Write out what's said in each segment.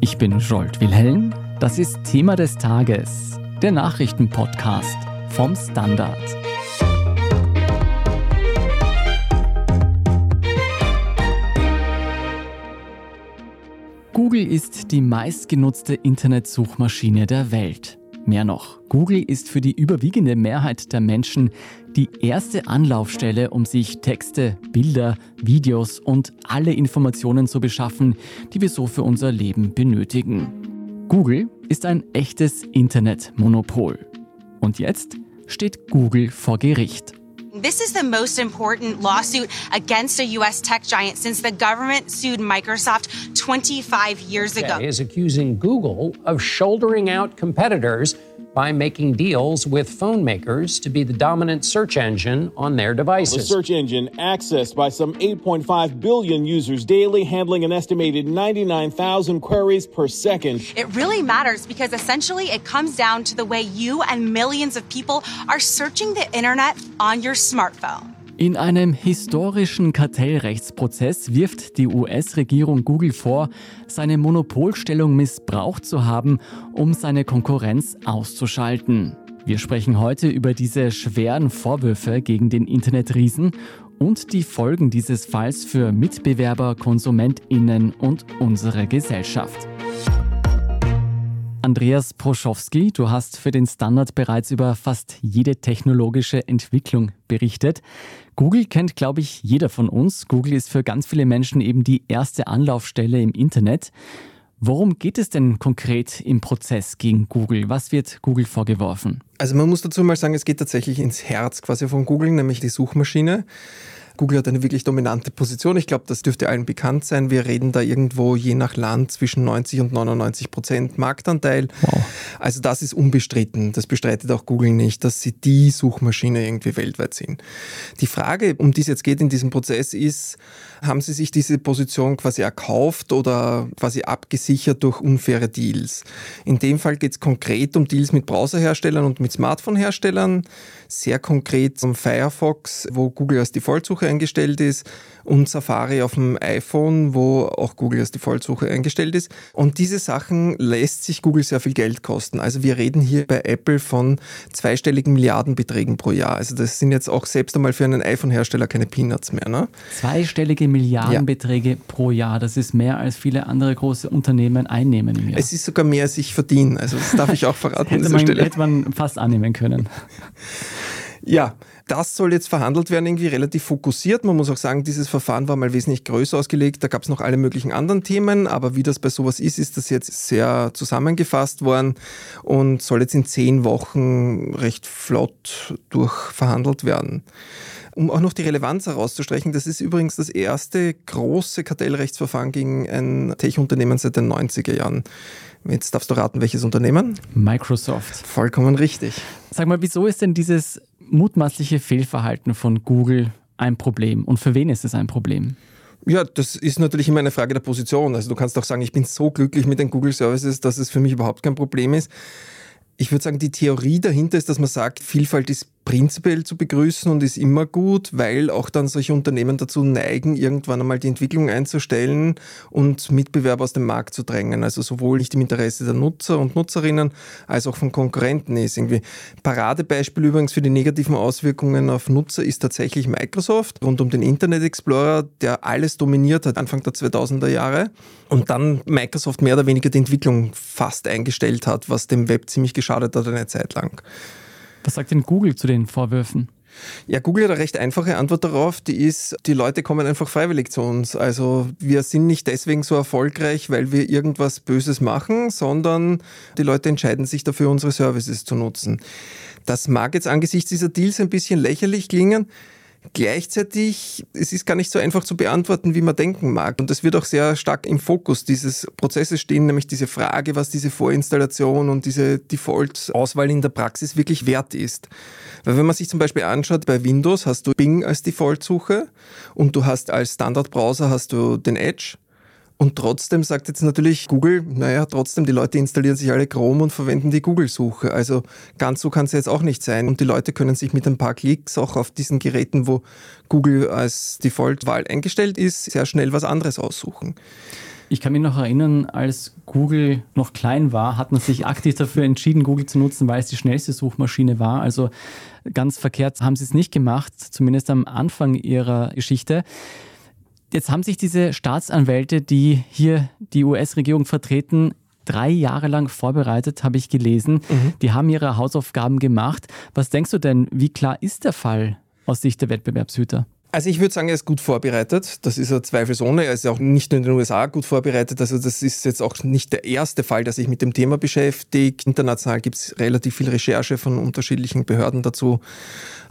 Ich bin Jolt Wilhelm. Das ist Thema des Tages, der Nachrichtenpodcast vom Standard. Google ist die meistgenutzte Internetsuchmaschine der Welt. Mehr noch, Google ist für die überwiegende Mehrheit der Menschen die erste Anlaufstelle, um sich Texte, Bilder, Videos und alle Informationen zu beschaffen, die wir so für unser Leben benötigen. Google ist ein echtes Internetmonopol. Und jetzt steht Google vor Gericht. This is the most important lawsuit against a U.S. tech giant since the government sued Microsoft 25 years ago. Is accusing Google of shouldering out competitors by making deals with phone makers to be the dominant search engine on their devices. The search engine accessed by some 8.5 billion users daily, handling an estimated 99,000 queries per second. It really matters because essentially it comes down to the way you and millions of people are searching the internet on your smartphone. In einem historischen Kartellrechtsprozess wirft die US-Regierung Google vor, seine Monopolstellung missbraucht zu haben, um seine Konkurrenz auszuschalten. Wir sprechen heute über diese schweren Vorwürfe gegen den Internetriesen und die Folgen dieses Falls für Mitbewerber, Konsumentinnen und unsere Gesellschaft. Andreas Proschowski, du hast für den Standard bereits über fast jede technologische Entwicklung berichtet. Google kennt, glaube ich, jeder von uns. Google ist für ganz viele Menschen eben die erste Anlaufstelle im Internet. Worum geht es denn konkret im Prozess gegen Google? Was wird Google vorgeworfen? Also man muss dazu mal sagen, es geht tatsächlich ins Herz quasi von Google, nämlich die Suchmaschine. Google hat eine wirklich dominante Position. Ich glaube, das dürfte allen bekannt sein. Wir reden da irgendwo je nach Land zwischen 90 und 99 Prozent Marktanteil. Wow. Also das ist unbestritten. Das bestreitet auch Google nicht, dass sie die Suchmaschine irgendwie weltweit sind. Die Frage, um die es jetzt geht in diesem Prozess, ist, haben sie sich diese Position quasi erkauft oder quasi abgesichert durch unfaire Deals? In dem Fall geht es konkret um Deals mit Browserherstellern und mit Smartphone-Herstellern. Sehr konkret um Firefox, wo Google als Defaultsuche eingestellt ist und Safari auf dem iPhone, wo auch Google als Defaultsuche eingestellt ist. Und diese Sachen lässt sich Google sehr viel Geld kosten. Also wir reden hier bei Apple von zweistelligen Milliardenbeträgen pro Jahr. Also das sind jetzt auch selbst einmal für einen iPhone-Hersteller keine Peanuts mehr. Ne? Zweistellige Milliardenbeträge ja. pro Jahr. Das ist mehr als viele andere große Unternehmen einnehmen im Jahr. Es ist sogar mehr, als ich verdiene. Also das darf ich auch verraten hätte, man, hätte man fast annehmen können. Ja, das soll jetzt verhandelt werden, irgendwie relativ fokussiert. Man muss auch sagen, dieses Verfahren war mal wesentlich größer ausgelegt. Da gab es noch alle möglichen anderen Themen, aber wie das bei sowas ist, ist das jetzt sehr zusammengefasst worden und soll jetzt in zehn Wochen recht flott durchverhandelt werden. Um auch noch die Relevanz herauszustreichen, das ist übrigens das erste große Kartellrechtsverfahren gegen ein Tech-Unternehmen seit den 90er Jahren. Jetzt darfst du raten, welches Unternehmen? Microsoft. Vollkommen richtig. Sag mal, wieso ist denn dieses mutmaßliche Fehlverhalten von Google ein Problem und für wen ist es ein Problem? Ja, das ist natürlich immer eine Frage der Position. Also du kannst auch sagen, ich bin so glücklich mit den Google Services, dass es für mich überhaupt kein Problem ist. Ich würde sagen, die Theorie dahinter ist, dass man sagt, Vielfalt ist prinzipiell zu begrüßen und ist immer gut, weil auch dann solche Unternehmen dazu neigen, irgendwann einmal die Entwicklung einzustellen und Mitbewerber aus dem Markt zu drängen. Also sowohl nicht im Interesse der Nutzer und Nutzerinnen als auch von Konkurrenten ist irgendwie. Paradebeispiel übrigens für die negativen Auswirkungen auf Nutzer ist tatsächlich Microsoft rund um den Internet Explorer, der alles dominiert hat Anfang der 2000er Jahre und dann Microsoft mehr oder weniger die Entwicklung fast eingestellt hat, was dem Web ziemlich geschadet hat eine Zeit lang. Was sagt denn Google zu den Vorwürfen? Ja, Google hat eine recht einfache Antwort darauf, die ist, die Leute kommen einfach freiwillig zu uns. Also wir sind nicht deswegen so erfolgreich, weil wir irgendwas Böses machen, sondern die Leute entscheiden sich dafür, unsere Services zu nutzen. Das mag jetzt angesichts dieser Deals ein bisschen lächerlich klingen, Gleichzeitig, es ist gar nicht so einfach zu beantworten, wie man denken mag. Und das wird auch sehr stark im Fokus dieses Prozesses stehen, nämlich diese Frage, was diese Vorinstallation und diese Default-Auswahl in der Praxis wirklich wert ist. Weil wenn man sich zum Beispiel anschaut, bei Windows hast du Bing als Default-Suche und du hast als Standardbrowser hast du den Edge und trotzdem sagt jetzt natürlich Google, naja, trotzdem, die Leute installieren sich alle Chrome und verwenden die Google-Suche. Also ganz so kann es jetzt auch nicht sein. Und die Leute können sich mit ein paar Klicks auch auf diesen Geräten, wo Google als Default-Wahl eingestellt ist, sehr schnell was anderes aussuchen. Ich kann mich noch erinnern, als Google noch klein war, hat man sich aktiv dafür entschieden, Google zu nutzen, weil es die schnellste Suchmaschine war. Also ganz verkehrt haben sie es nicht gemacht, zumindest am Anfang ihrer Geschichte. Jetzt haben sich diese Staatsanwälte, die hier die US-Regierung vertreten, drei Jahre lang vorbereitet, habe ich gelesen. Mhm. Die haben ihre Hausaufgaben gemacht. Was denkst du denn, wie klar ist der Fall aus Sicht der Wettbewerbshüter? Also ich würde sagen, er ist gut vorbereitet. Das ist er zweifelsohne. Er ist auch nicht nur in den USA gut vorbereitet. Also das ist jetzt auch nicht der erste Fall, der sich mit dem Thema beschäftigt. International gibt es relativ viel Recherche von unterschiedlichen Behörden dazu.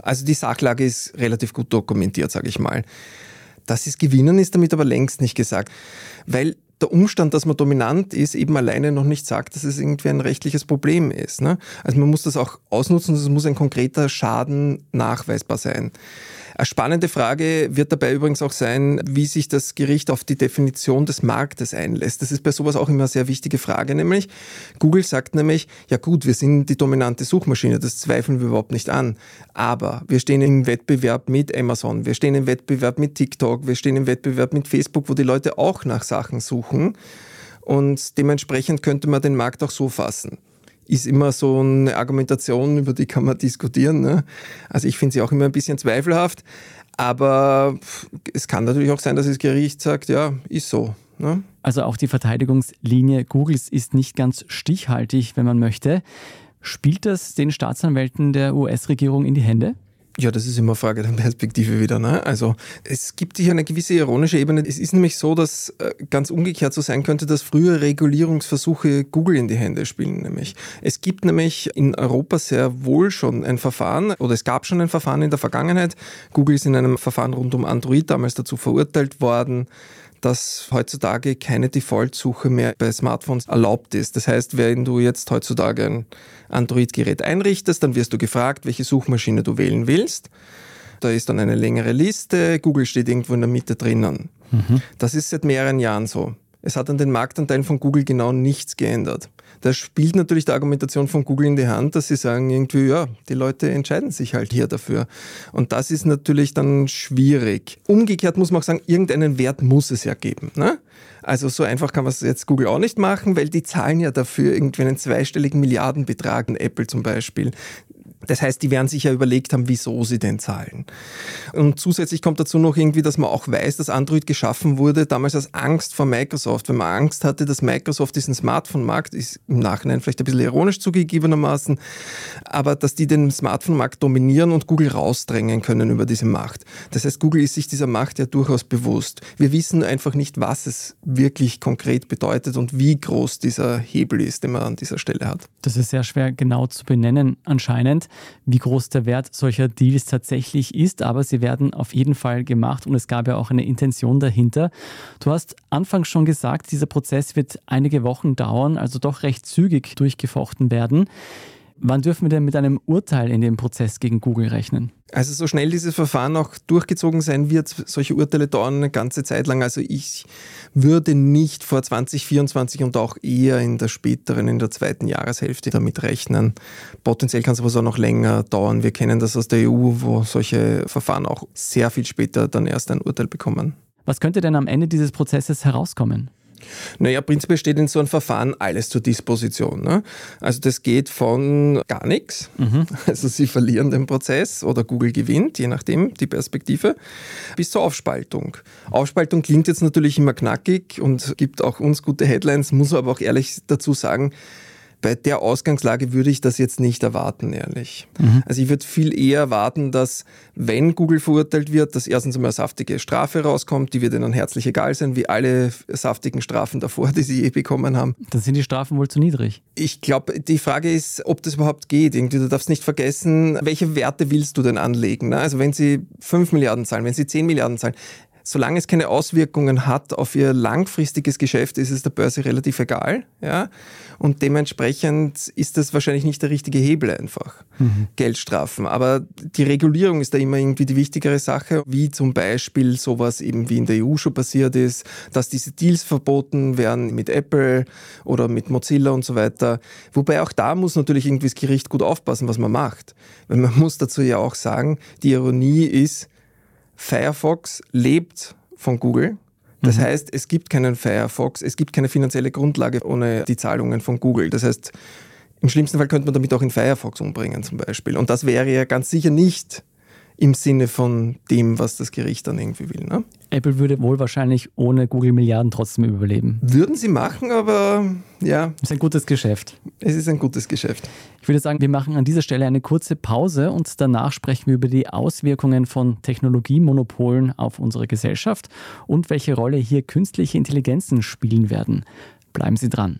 Also die Sachlage ist relativ gut dokumentiert, sage ich mal. Dass es gewinnen ist damit aber längst nicht gesagt. Weil der Umstand, dass man dominant ist, eben alleine noch nicht sagt, dass es irgendwie ein rechtliches Problem ist. Ne? Also man muss das auch ausnutzen, es muss ein konkreter Schaden nachweisbar sein. Eine spannende Frage wird dabei übrigens auch sein, wie sich das Gericht auf die Definition des Marktes einlässt. Das ist bei sowas auch immer eine sehr wichtige Frage, nämlich Google sagt nämlich, ja gut, wir sind die dominante Suchmaschine, das zweifeln wir überhaupt nicht an, aber wir stehen im Wettbewerb mit Amazon, wir stehen im Wettbewerb mit TikTok, wir stehen im Wettbewerb mit Facebook, wo die Leute auch nach Sachen suchen. Und dementsprechend könnte man den Markt auch so fassen ist immer so eine Argumentation, über die kann man diskutieren. Ne? Also ich finde sie auch immer ein bisschen zweifelhaft, aber es kann natürlich auch sein, dass das Gericht sagt, ja, ist so. Ne? Also auch die Verteidigungslinie Googles ist nicht ganz stichhaltig, wenn man möchte. Spielt das den Staatsanwälten der US-Regierung in die Hände? Ja, das ist immer Frage der Perspektive wieder. Ne? Also es gibt hier eine gewisse ironische Ebene. Es ist nämlich so, dass äh, ganz umgekehrt so sein könnte, dass frühe Regulierungsversuche Google in die Hände spielen. Nämlich es gibt nämlich in Europa sehr wohl schon ein Verfahren oder es gab schon ein Verfahren in der Vergangenheit. Google ist in einem Verfahren rund um Android damals dazu verurteilt worden dass heutzutage keine Default-Suche mehr bei Smartphones erlaubt ist. Das heißt, wenn du jetzt heutzutage ein Android-Gerät einrichtest, dann wirst du gefragt, welche Suchmaschine du wählen willst. Da ist dann eine längere Liste. Google steht irgendwo in der Mitte drinnen. Mhm. Das ist seit mehreren Jahren so. Es hat an den Marktanteilen von Google genau nichts geändert. Das spielt natürlich der Argumentation von Google in die Hand, dass sie sagen irgendwie, ja, die Leute entscheiden sich halt hier dafür. Und das ist natürlich dann schwierig. Umgekehrt muss man auch sagen, irgendeinen Wert muss es ja geben. Ne? Also so einfach kann man es jetzt Google auch nicht machen, weil die zahlen ja dafür irgendwie einen zweistelligen Milliardenbetrag, Apple zum Beispiel. Das heißt, die werden sich ja überlegt haben, wieso sie denn zahlen. Und zusätzlich kommt dazu noch irgendwie, dass man auch weiß, dass Android geschaffen wurde, damals aus Angst vor Microsoft. Wenn man Angst hatte, dass Microsoft diesen Smartphone-Markt, ist im Nachhinein vielleicht ein bisschen ironisch zugegebenermaßen, aber dass die den Smartphone-Markt dominieren und Google rausdrängen können über diese Macht. Das heißt, Google ist sich dieser Macht ja durchaus bewusst. Wir wissen einfach nicht, was es wirklich konkret bedeutet und wie groß dieser Hebel ist, den man an dieser Stelle hat. Das ist sehr schwer genau zu benennen anscheinend wie groß der Wert solcher Deals tatsächlich ist, aber sie werden auf jeden Fall gemacht und es gab ja auch eine Intention dahinter. Du hast anfangs schon gesagt, dieser Prozess wird einige Wochen dauern, also doch recht zügig durchgefochten werden. Wann dürfen wir denn mit einem Urteil in dem Prozess gegen Google rechnen? Also so schnell dieses Verfahren auch durchgezogen sein wird, solche Urteile dauern eine ganze Zeit lang. Also ich würde nicht vor 2024 und auch eher in der späteren, in der zweiten Jahreshälfte damit rechnen. Potenziell kann es aber so noch länger dauern. Wir kennen das aus der EU, wo solche Verfahren auch sehr viel später dann erst ein Urteil bekommen. Was könnte denn am Ende dieses Prozesses herauskommen? Naja, prinzipiell steht in so einem Verfahren alles zur Disposition. Ne? Also das geht von gar nichts, mhm. also sie verlieren den Prozess oder Google gewinnt, je nachdem die Perspektive, bis zur Aufspaltung. Aufspaltung klingt jetzt natürlich immer knackig und gibt auch uns gute Headlines, muss aber auch ehrlich dazu sagen, bei der Ausgangslage würde ich das jetzt nicht erwarten, ehrlich. Mhm. Also ich würde viel eher erwarten, dass wenn Google verurteilt wird, dass erstens einmal eine saftige Strafe rauskommt, die wird ihnen herzlich egal sein, wie alle saftigen Strafen davor, die sie je bekommen haben. Dann sind die Strafen wohl zu niedrig. Ich glaube, die Frage ist, ob das überhaupt geht. Irgendwie, du darfst nicht vergessen, welche Werte willst du denn anlegen? Ne? Also wenn sie 5 Milliarden zahlen, wenn sie 10 Milliarden zahlen, solange es keine Auswirkungen hat auf ihr langfristiges Geschäft, ist es der Börse relativ egal. Ja? Und dementsprechend ist das wahrscheinlich nicht der richtige Hebel einfach, mhm. Geldstrafen. Aber die Regulierung ist da immer irgendwie die wichtigere Sache, wie zum Beispiel sowas eben wie in der EU schon passiert ist, dass diese Deals verboten werden mit Apple oder mit Mozilla und so weiter. Wobei auch da muss natürlich irgendwie das Gericht gut aufpassen, was man macht. Weil man muss dazu ja auch sagen, die Ironie ist, Firefox lebt von Google. Das mhm. heißt, es gibt keinen Firefox, es gibt keine finanzielle Grundlage ohne die Zahlungen von Google. Das heißt, im schlimmsten Fall könnte man damit auch in Firefox umbringen zum Beispiel. Und das wäre ja ganz sicher nicht im Sinne von dem, was das Gericht dann irgendwie will. Ne? Apple würde wohl wahrscheinlich ohne Google Milliarden trotzdem überleben. Würden sie machen, aber ja. Es ist ein gutes Geschäft. Es ist ein gutes Geschäft. Ich würde sagen, wir machen an dieser Stelle eine kurze Pause und danach sprechen wir über die Auswirkungen von Technologiemonopolen auf unsere Gesellschaft und welche Rolle hier künstliche Intelligenzen spielen werden. Bleiben Sie dran.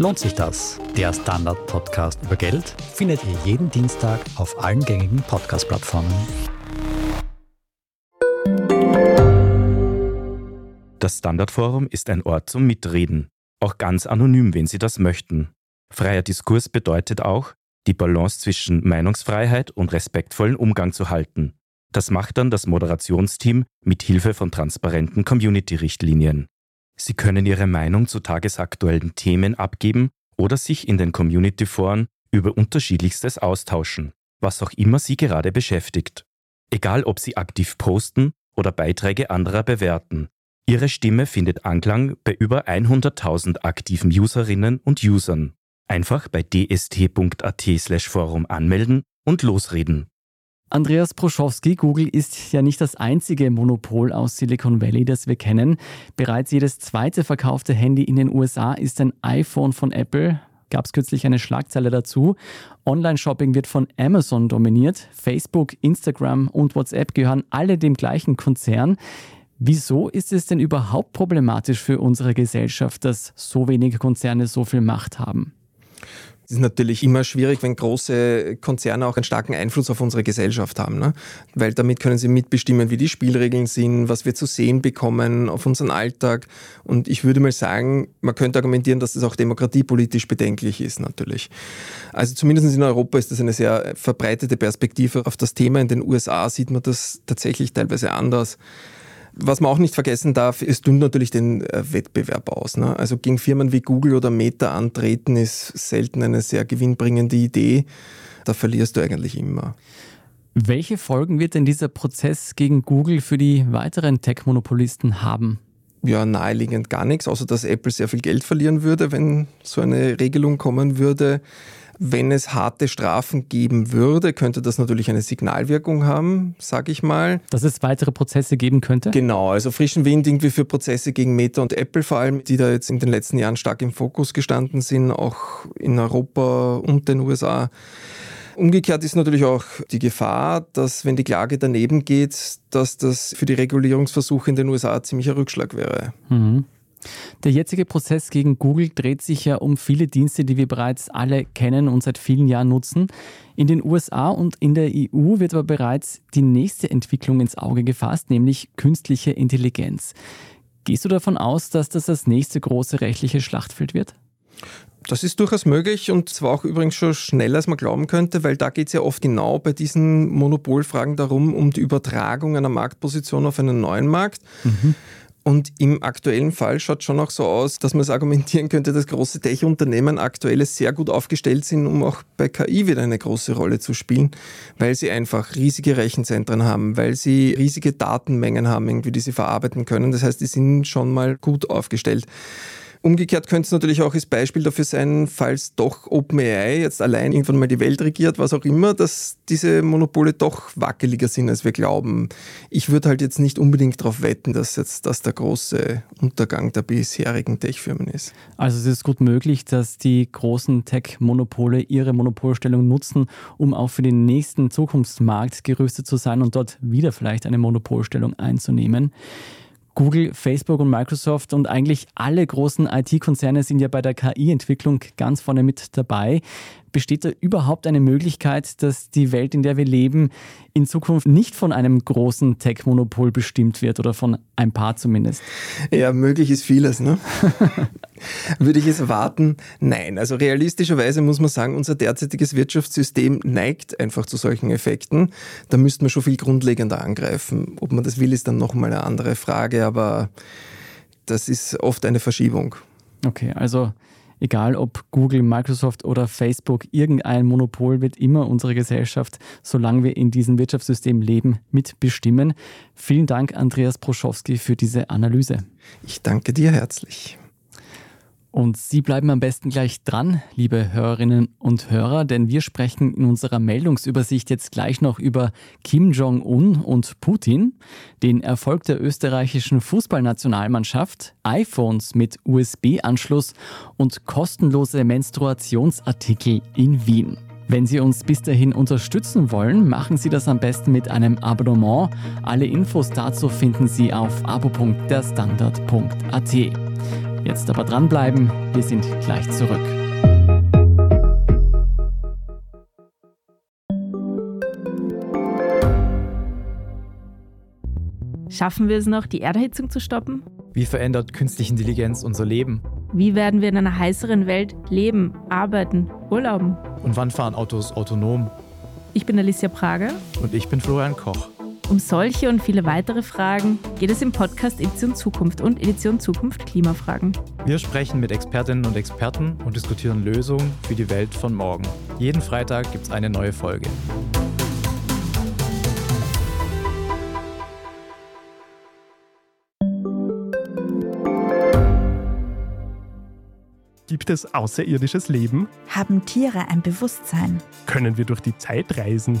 Lohnt sich das? Der Standard-Podcast über Geld findet ihr jeden Dienstag auf allen gängigen Podcast-Plattformen. Das Standardforum ist ein Ort zum Mitreden, auch ganz anonym, wenn Sie das möchten. Freier Diskurs bedeutet auch, die Balance zwischen Meinungsfreiheit und respektvollen Umgang zu halten. Das macht dann das Moderationsteam mit Hilfe von transparenten Community-Richtlinien. Sie können Ihre Meinung zu tagesaktuellen Themen abgeben oder sich in den Community-Foren über unterschiedlichstes austauschen, was auch immer Sie gerade beschäftigt. Egal ob Sie aktiv posten oder Beiträge anderer bewerten. Ihre Stimme findet Anklang bei über 100.000 aktiven Userinnen und Usern. Einfach bei dst.at/forum anmelden und losreden. Andreas Proschowski, Google ist ja nicht das einzige Monopol aus Silicon Valley, das wir kennen. Bereits jedes zweite verkaufte Handy in den USA ist ein iPhone von Apple. Gab es kürzlich eine Schlagzeile dazu. Online-Shopping wird von Amazon dominiert. Facebook, Instagram und WhatsApp gehören alle dem gleichen Konzern. Wieso ist es denn überhaupt problematisch für unsere Gesellschaft, dass so wenige Konzerne so viel Macht haben? Es ist natürlich immer schwierig, wenn große Konzerne auch einen starken Einfluss auf unsere Gesellschaft haben, ne? weil damit können sie mitbestimmen, wie die Spielregeln sind, was wir zu sehen bekommen auf unseren Alltag. Und ich würde mal sagen, man könnte argumentieren, dass das auch demokratiepolitisch bedenklich ist natürlich. Also zumindest in Europa ist das eine sehr verbreitete Perspektive auf das Thema. In den USA sieht man das tatsächlich teilweise anders. Was man auch nicht vergessen darf, es dünnt natürlich den äh, Wettbewerb aus. Ne? Also gegen Firmen wie Google oder Meta antreten ist selten eine sehr gewinnbringende Idee. Da verlierst du eigentlich immer. Welche Folgen wird denn dieser Prozess gegen Google für die weiteren Tech-Monopolisten haben? Ja, naheliegend gar nichts, außer dass Apple sehr viel Geld verlieren würde, wenn so eine Regelung kommen würde. Wenn es harte Strafen geben würde, könnte das natürlich eine Signalwirkung haben, sage ich mal. Dass es weitere Prozesse geben könnte? Genau, also frischen Wind irgendwie für Prozesse gegen Meta und Apple vor allem, die da jetzt in den letzten Jahren stark im Fokus gestanden sind, auch in Europa und den USA. Umgekehrt ist natürlich auch die Gefahr, dass wenn die Klage daneben geht, dass das für die Regulierungsversuche in den USA ein ziemlicher Rückschlag wäre. Mhm. Der jetzige Prozess gegen Google dreht sich ja um viele Dienste, die wir bereits alle kennen und seit vielen Jahren nutzen. In den USA und in der EU wird aber bereits die nächste Entwicklung ins Auge gefasst, nämlich künstliche Intelligenz. Gehst du davon aus, dass das das nächste große rechtliche Schlachtfeld wird? Das ist durchaus möglich und zwar auch übrigens schon schneller, als man glauben könnte, weil da geht es ja oft genau bei diesen Monopolfragen darum, um die Übertragung einer Marktposition auf einen neuen Markt. Mhm. Und im aktuellen Fall schaut schon auch so aus, dass man es argumentieren könnte, dass große Tech-Unternehmen aktuell sehr gut aufgestellt sind, um auch bei KI wieder eine große Rolle zu spielen, weil sie einfach riesige Rechenzentren haben, weil sie riesige Datenmengen haben, irgendwie, die sie verarbeiten können. Das heißt, die sind schon mal gut aufgestellt. Umgekehrt könnte es natürlich auch als Beispiel dafür sein, falls doch OpenAI jetzt allein irgendwann mal die Welt regiert, was auch immer, dass diese Monopole doch wackeliger sind, als wir glauben. Ich würde halt jetzt nicht unbedingt darauf wetten, dass jetzt das der große Untergang der bisherigen Tech-Firmen ist. Also es ist gut möglich, dass die großen Tech-Monopole ihre Monopolstellung nutzen, um auch für den nächsten Zukunftsmarkt gerüstet zu sein und dort wieder vielleicht eine Monopolstellung einzunehmen. Google, Facebook und Microsoft und eigentlich alle großen IT-Konzerne sind ja bei der KI-Entwicklung ganz vorne mit dabei. Besteht da überhaupt eine Möglichkeit, dass die Welt, in der wir leben, in Zukunft nicht von einem großen Tech-Monopol bestimmt wird oder von ein paar zumindest? Ja, möglich ist vieles. Ne? Würde ich es erwarten? Nein. Also realistischerweise muss man sagen, unser derzeitiges Wirtschaftssystem neigt einfach zu solchen Effekten. Da müsste man schon viel grundlegender angreifen. Ob man das will, ist dann nochmal eine andere Frage, aber das ist oft eine Verschiebung. Okay, also egal ob Google, Microsoft oder Facebook, irgendein Monopol wird immer unsere Gesellschaft, solange wir in diesem Wirtschaftssystem leben, mitbestimmen. Vielen Dank, Andreas Proschowski, für diese Analyse. Ich danke dir herzlich. Und Sie bleiben am besten gleich dran, liebe Hörerinnen und Hörer, denn wir sprechen in unserer Meldungsübersicht jetzt gleich noch über Kim Jong-un und Putin, den Erfolg der österreichischen Fußballnationalmannschaft, iPhones mit USB-Anschluss und kostenlose Menstruationsartikel in Wien. Wenn Sie uns bis dahin unterstützen wollen, machen Sie das am besten mit einem Abonnement. Alle Infos dazu finden Sie auf abo.derstandard.at. Jetzt aber dranbleiben, wir sind gleich zurück. Schaffen wir es noch, die Erderhitzung zu stoppen? Wie verändert künstliche Intelligenz unser Leben? Wie werden wir in einer heißeren Welt leben, arbeiten, urlauben? Und wann fahren Autos autonom? Ich bin Alicia Prager. Und ich bin Florian Koch. Um solche und viele weitere Fragen geht es im Podcast Edition Zukunft und Edition Zukunft Klimafragen. Wir sprechen mit Expertinnen und Experten und diskutieren Lösungen für die Welt von morgen. Jeden Freitag gibt es eine neue Folge. Gibt es außerirdisches Leben? Haben Tiere ein Bewusstsein? Können wir durch die Zeit reisen?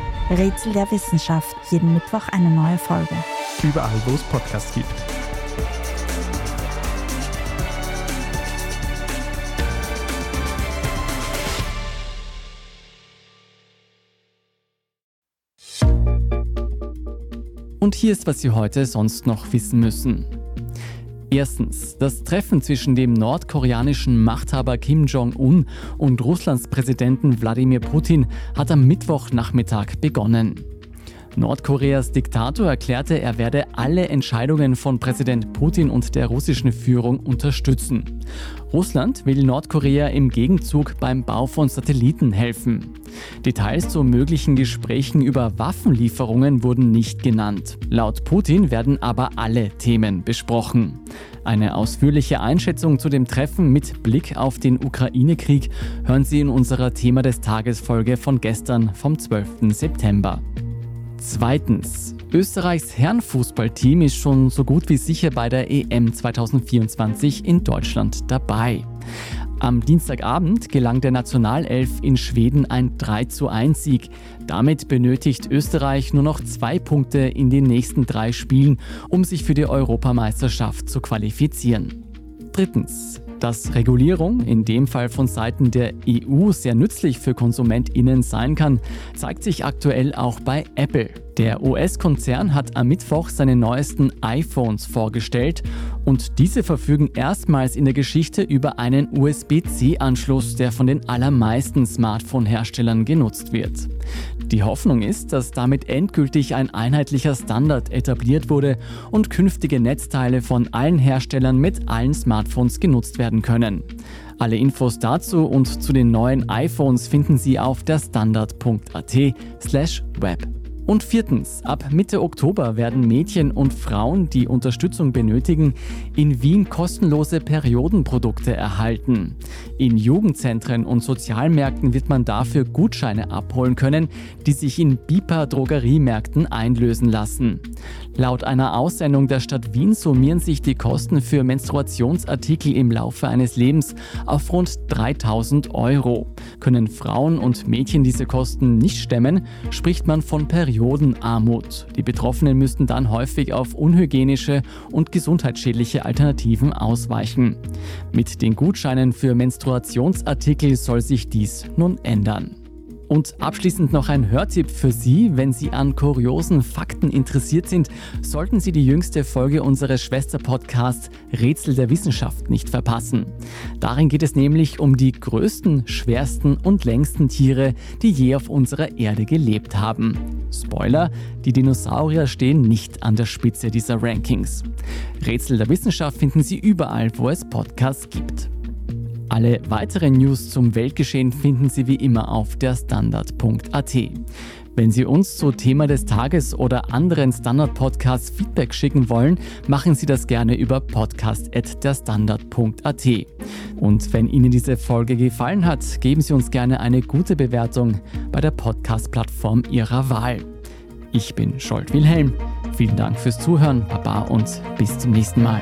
Rätsel der Wissenschaft. Jeden Mittwoch eine neue Folge. Überall, wo es Podcasts gibt. Und hier ist, was Sie heute sonst noch wissen müssen. Erstens, das Treffen zwischen dem nordkoreanischen Machthaber Kim Jong-un und Russlands Präsidenten Wladimir Putin hat am Mittwochnachmittag begonnen. Nordkoreas Diktator erklärte, er werde alle Entscheidungen von Präsident Putin und der russischen Führung unterstützen. Russland will Nordkorea im Gegenzug beim Bau von Satelliten helfen. Details zu möglichen Gesprächen über Waffenlieferungen wurden nicht genannt. Laut Putin werden aber alle Themen besprochen. Eine ausführliche Einschätzung zu dem Treffen mit Blick auf den Ukraine-Krieg hören Sie in unserer Thema des Tages Folge von gestern vom 12. September. Zweitens. Österreichs Herrenfußballteam ist schon so gut wie sicher bei der EM 2024 in Deutschland dabei. Am Dienstagabend gelang der Nationalelf in Schweden ein 3:1 Sieg. Damit benötigt Österreich nur noch zwei Punkte in den nächsten drei Spielen, um sich für die Europameisterschaft zu qualifizieren. Drittens. Dass Regulierung, in dem Fall von Seiten der EU, sehr nützlich für KonsumentInnen sein kann, zeigt sich aktuell auch bei Apple. Der US-Konzern hat am Mittwoch seine neuesten iPhones vorgestellt und diese verfügen erstmals in der Geschichte über einen USB-C-Anschluss, der von den allermeisten Smartphone-Herstellern genutzt wird. Die Hoffnung ist, dass damit endgültig ein einheitlicher Standard etabliert wurde und künftige Netzteile von allen Herstellern mit allen Smartphones genutzt werden können. Alle Infos dazu und zu den neuen iPhones finden Sie auf der standard.at/web. Und viertens, ab Mitte Oktober werden Mädchen und Frauen, die Unterstützung benötigen, in Wien kostenlose Periodenprodukte erhalten. In Jugendzentren und Sozialmärkten wird man dafür Gutscheine abholen können, die sich in BIPA Drogeriemärkten einlösen lassen. Laut einer Aussendung der Stadt Wien summieren sich die Kosten für Menstruationsartikel im Laufe eines Lebens auf rund 3000 Euro. Können Frauen und Mädchen diese Kosten nicht stemmen, spricht man von Periodenarmut. Die Betroffenen müssten dann häufig auf unhygienische und gesundheitsschädliche Alternativen ausweichen. Mit den Gutscheinen für Menstruationsartikel soll sich dies nun ändern. Und abschließend noch ein Hörtipp für Sie. Wenn Sie an kuriosen Fakten interessiert sind, sollten Sie die jüngste Folge unseres Schwesterpodcasts Rätsel der Wissenschaft nicht verpassen. Darin geht es nämlich um die größten, schwersten und längsten Tiere, die je auf unserer Erde gelebt haben. Spoiler, die Dinosaurier stehen nicht an der Spitze dieser Rankings. Rätsel der Wissenschaft finden Sie überall, wo es Podcasts gibt. Alle weiteren News zum Weltgeschehen finden Sie wie immer auf der Standard.at. Wenn Sie uns zu Thema des Tages oder anderen Standard-Podcasts Feedback schicken wollen, machen Sie das gerne über podcast.derstandard.at. Und wenn Ihnen diese Folge gefallen hat, geben Sie uns gerne eine gute Bewertung bei der Podcast-Plattform Ihrer Wahl. Ich bin Scholt Wilhelm. Vielen Dank fürs Zuhören, Baba und bis zum nächsten Mal.